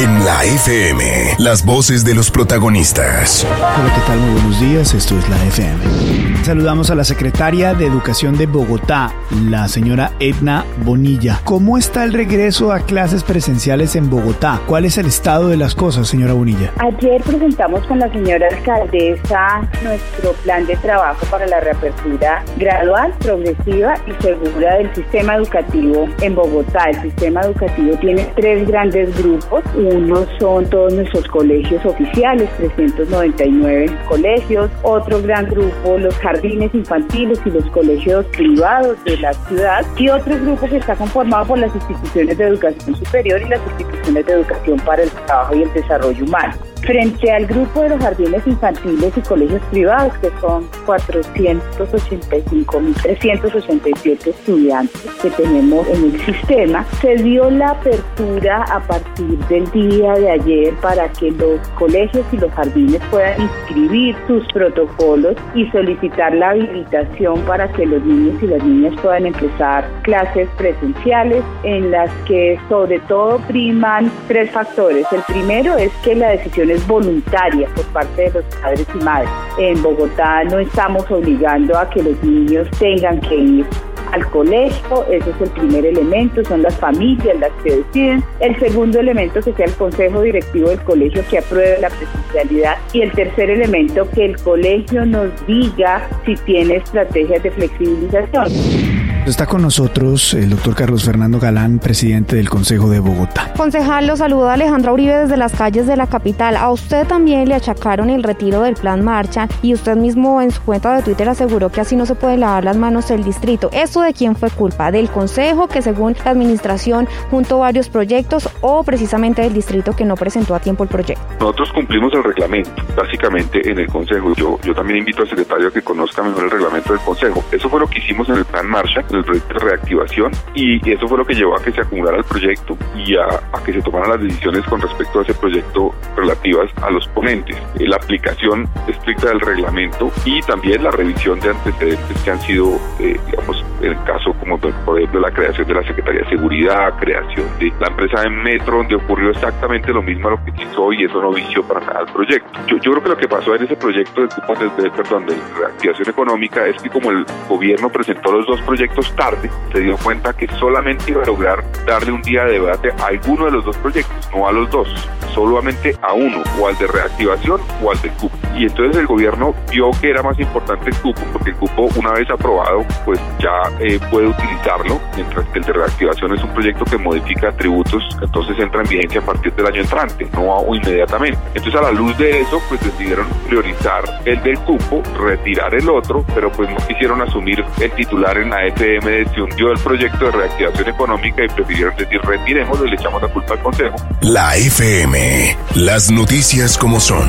En la FM, las voces de los protagonistas. Hola, ¿qué tal? Muy buenos días, esto es la FM. Saludamos a la secretaria de Educación de Bogotá, la señora Edna Bonilla. ¿Cómo está el regreso a clases presenciales en Bogotá? ¿Cuál es el estado de las cosas, señora Bonilla? Ayer presentamos con la señora alcaldesa nuestro plan de trabajo para la reapertura gradual, progresiva y segura del sistema educativo en Bogotá. El sistema educativo tiene tres grandes grupos uno son todos nuestros colegios oficiales, 399 colegios. Otro gran grupo, los jardines infantiles y los colegios privados de la ciudad. Y otro grupo que está conformado por las instituciones de educación superior y las instituciones de educación para el trabajo y el desarrollo humano. Frente al grupo de los jardines infantiles y colegios privados, que son 485.387 estudiantes que tenemos en el sistema, se dio la apertura a partir del día de ayer para que los colegios y los jardines puedan inscribir sus protocolos y solicitar la habilitación para que los niños y las niñas puedan empezar clases presenciales en las que sobre todo priman tres factores. El primero es que la decisión es voluntaria por parte de los padres y madres. En Bogotá no estamos obligando a que los niños tengan que ir al colegio, ese es el primer elemento, son las familias las que deciden. El segundo elemento que sea el consejo directivo del colegio que apruebe la presencialidad y el tercer elemento que el colegio nos diga si tiene estrategias de flexibilización. Está con nosotros el doctor Carlos Fernando Galán, presidente del Consejo de Bogotá. Concejal, lo saluda Alejandra Uribe desde las calles de la capital. A usted también le achacaron el retiro del plan Marcha y usted mismo en su cuenta de Twitter aseguró que así no se puede lavar las manos el distrito. ¿Eso de quién fue culpa? ¿Del Consejo que según la administración juntó varios proyectos o precisamente del distrito que no presentó a tiempo el proyecto? Nosotros cumplimos el reglamento, básicamente en el Consejo. Yo, yo también invito al secretario a que conozca mejor el reglamento del Consejo. Eso fue lo que hicimos en el plan Marcha el proyecto de reactivación y eso fue lo que llevó a que se acumulara el proyecto y a, que se tomaran las decisiones con respecto a ese proyecto relativas a los ponentes, eh, la aplicación estricta del reglamento y también la revisión de antecedentes que han sido, eh, digamos, el caso como por ejemplo la creación de la Secretaría de Seguridad, creación de la empresa de Metro, donde ocurrió exactamente lo mismo a lo que hizo y eso no vició para nada el proyecto. Yo, yo creo que lo que pasó en ese proyecto de, de, perdón, de reactivación económica es que como el gobierno presentó los dos proyectos tarde, se dio cuenta que solamente iba a lograr darle un día de debate a alguno de los dos proyectos, no a los dos, solamente a uno, o al de reactivación o al de cupo. Y entonces el gobierno vio que era más importante el cupo, porque el cupo una vez aprobado, pues ya eh, puede utilizarlo, mientras que el de reactivación es un proyecto que modifica atributos, entonces entra en vigencia a partir del año entrante, no inmediatamente. Entonces a la luz de eso, pues decidieron priorizar el del cupo, retirar el otro, pero pues no quisieron asumir el titular en la FM de se hundió el proyecto de reactivación económica y prefirieron decir retiremos y le echamos la culpa al Consejo. La FM, las noticias como son.